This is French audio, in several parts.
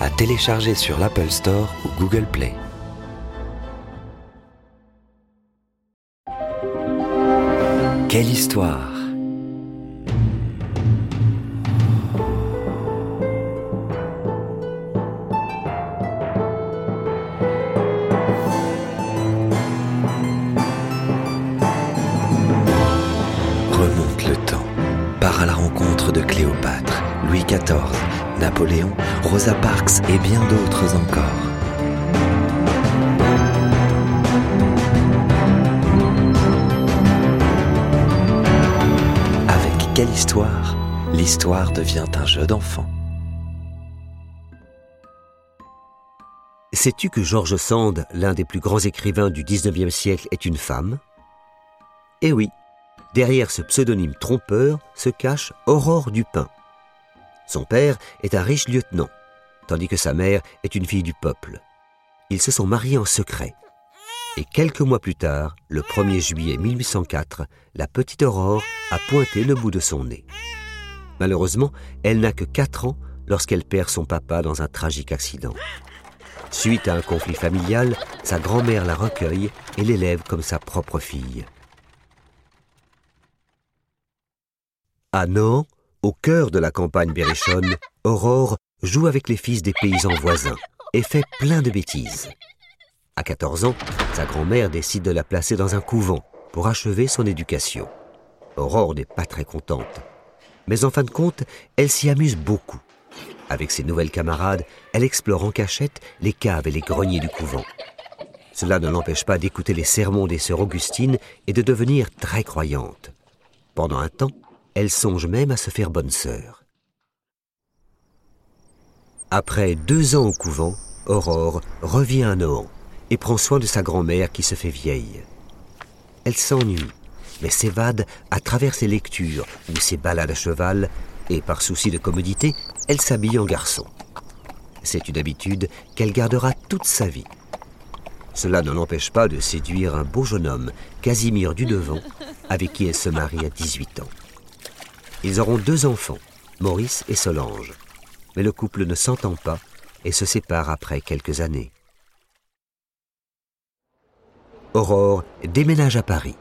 à télécharger sur l'Apple Store ou Google Play. Quelle histoire Remonte le temps, part à la rencontre de Cléopâtre, Louis XIV, Napoléon, Rosa Parks et bien d'autres encore. Avec quelle histoire L'histoire devient un jeu d'enfant. Sais-tu que George Sand, l'un des plus grands écrivains du XIXe siècle, est une femme? Eh oui, derrière ce pseudonyme trompeur se cache Aurore Dupin. Son père est un riche lieutenant, tandis que sa mère est une fille du peuple. Ils se sont mariés en secret. Et quelques mois plus tard, le 1er juillet 1804, la petite Aurore a pointé le bout de son nez. Malheureusement, elle n'a que 4 ans lorsqu'elle perd son papa dans un tragique accident. Suite à un conflit familial, sa grand-mère la recueille et l'élève comme sa propre fille. À au cœur de la campagne berrichonne, Aurore joue avec les fils des paysans voisins et fait plein de bêtises. À 14 ans, sa grand-mère décide de la placer dans un couvent pour achever son éducation. Aurore n'est pas très contente. Mais en fin de compte, elle s'y amuse beaucoup. Avec ses nouvelles camarades, elle explore en cachette les caves et les greniers du couvent. Cela ne l'empêche pas d'écouter les sermons des sœurs Augustines et de devenir très croyante. Pendant un temps, elle songe même à se faire bonne sœur. Après deux ans au couvent, Aurore revient à Nohant et prend soin de sa grand-mère qui se fait vieille. Elle s'ennuie, mais s'évade à travers ses lectures ou ses balades à cheval, et par souci de commodité, elle s'habille en garçon. C'est une habitude qu'elle gardera toute sa vie. Cela ne l'empêche pas de séduire un beau jeune homme, Casimir Dudevant, avec qui elle se marie à 18 ans. Ils auront deux enfants, Maurice et Solange. Mais le couple ne s'entend pas et se sépare après quelques années. Aurore déménage à Paris,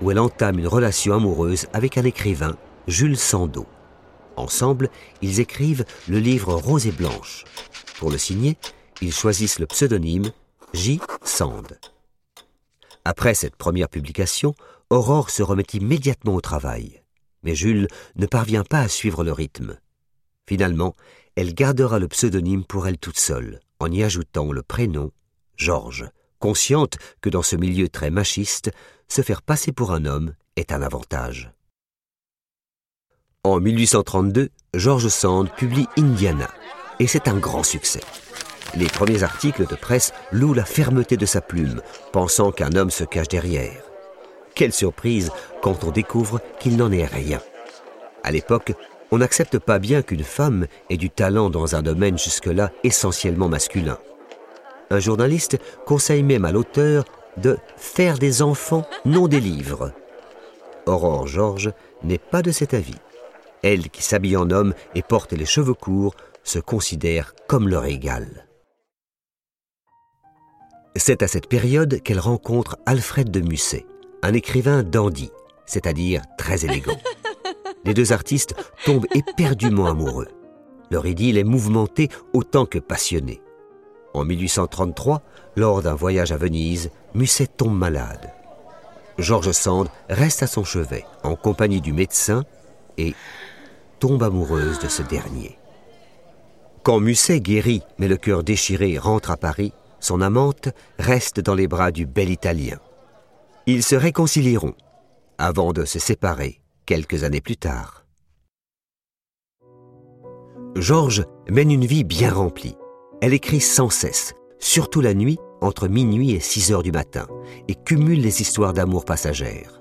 où elle entame une relation amoureuse avec un écrivain, Jules Sandeau. Ensemble, ils écrivent le livre Rose et Blanche. Pour le signer, ils choisissent le pseudonyme J. Sand. Après cette première publication, Aurore se remet immédiatement au travail. Mais Jules ne parvient pas à suivre le rythme. Finalement, elle gardera le pseudonyme pour elle toute seule, en y ajoutant le prénom Georges, consciente que dans ce milieu très machiste, se faire passer pour un homme est un avantage. En 1832, George Sand publie Indiana, et c'est un grand succès. Les premiers articles de presse louent la fermeté de sa plume, pensant qu'un homme se cache derrière. Quelle surprise quand on découvre qu'il n'en est rien. À l'époque, on n'accepte pas bien qu'une femme ait du talent dans un domaine jusque-là essentiellement masculin. Un journaliste conseille même à l'auteur de faire des enfants, non des livres. Aurore Georges n'est pas de cet avis. Elle, qui s'habille en homme et porte les cheveux courts, se considère comme leur égale. C'est à cette période qu'elle rencontre Alfred de Musset, un écrivain dandy, c'est-à-dire très élégant. Les deux artistes tombent éperdument amoureux. Leur idylle est mouvementée autant que passionnée. En 1833, lors d'un voyage à Venise, Musset tombe malade. George Sand reste à son chevet, en compagnie du médecin, et tombe amoureuse de ce dernier. Quand Musset guérit, mais le cœur déchiré, rentre à Paris, son amante reste dans les bras du bel Italien. Ils se réconcilieront, avant de se séparer quelques années plus tard. Georges mène une vie bien remplie. Elle écrit sans cesse, surtout la nuit, entre minuit et 6 heures du matin, et cumule les histoires d'amour passagères.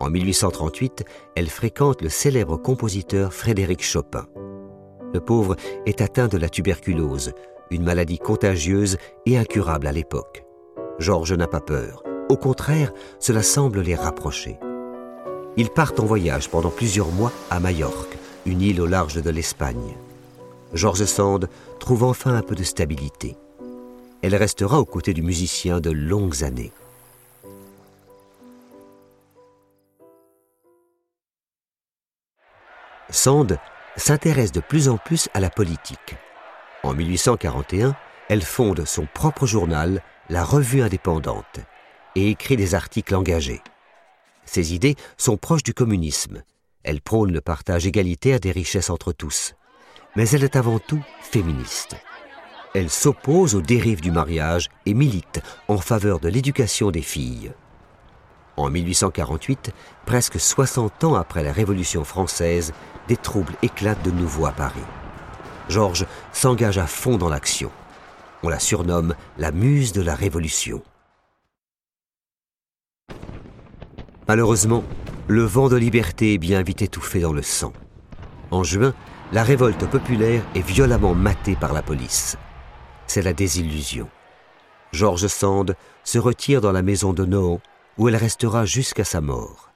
En 1838, elle fréquente le célèbre compositeur Frédéric Chopin. Le pauvre est atteint de la tuberculose, une maladie contagieuse et incurable à l'époque. Georges n'a pas peur. Au contraire, cela semble les rapprocher. Ils partent en voyage pendant plusieurs mois à Majorque, une île au large de l'Espagne. Georges Sand trouve enfin un peu de stabilité. Elle restera aux côtés du musicien de longues années. Sand s'intéresse de plus en plus à la politique. En 1841, elle fonde son propre journal, la Revue indépendante, et écrit des articles engagés. Ses idées sont proches du communisme. Elle prône le partage égalitaire des richesses entre tous. Mais elle est avant tout féministe. Elle s'oppose aux dérives du mariage et milite en faveur de l'éducation des filles. En 1848, presque 60 ans après la Révolution française, des troubles éclatent de nouveau à Paris. Georges s'engage à fond dans l'action. On la surnomme la muse de la Révolution. Malheureusement, le vent de liberté est bien vite étouffé dans le sang. En juin, la révolte populaire est violemment matée par la police. C'est la désillusion. Georges Sand se retire dans la maison de Nohant, où elle restera jusqu'à sa mort.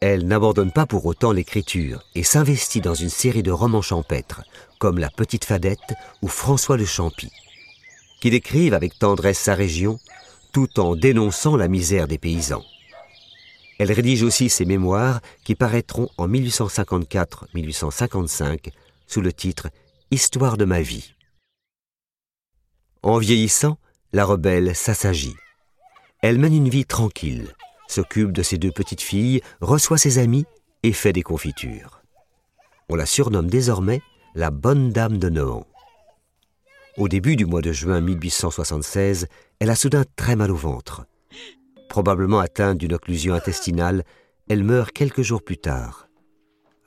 Elle n'abandonne pas pour autant l'écriture et s'investit dans une série de romans champêtres, comme La Petite Fadette ou François le Champy, qui décrivent avec tendresse sa région, tout en dénonçant la misère des paysans. Elle rédige aussi ses mémoires qui paraîtront en 1854-1855 sous le titre Histoire de ma vie. En vieillissant, la rebelle s'assagit. Elle mène une vie tranquille, s'occupe de ses deux petites filles, reçoit ses amis et fait des confitures. On la surnomme désormais la bonne dame de Nohant. Au début du mois de juin 1876, elle a soudain très mal au ventre. Probablement atteinte d'une occlusion intestinale, elle meurt quelques jours plus tard.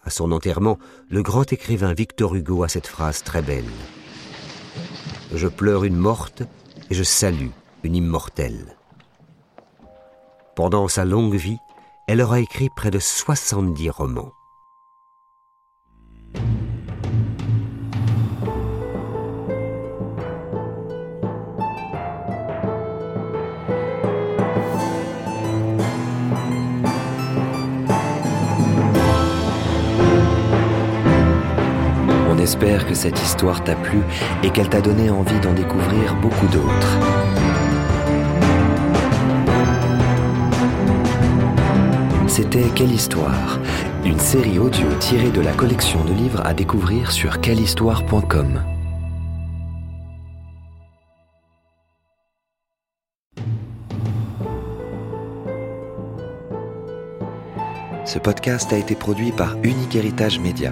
À son enterrement, le grand écrivain Victor Hugo a cette phrase très belle. Je pleure une morte et je salue une immortelle. Pendant sa longue vie, elle aura écrit près de 70 romans. On espère que cette histoire t'a plu et qu'elle t'a donné envie d'en découvrir beaucoup d'autres. C'était Quelle histoire Une série audio tirée de la collection de livres à découvrir sur quellehistoire.com. Ce podcast a été produit par Unique Héritage Média.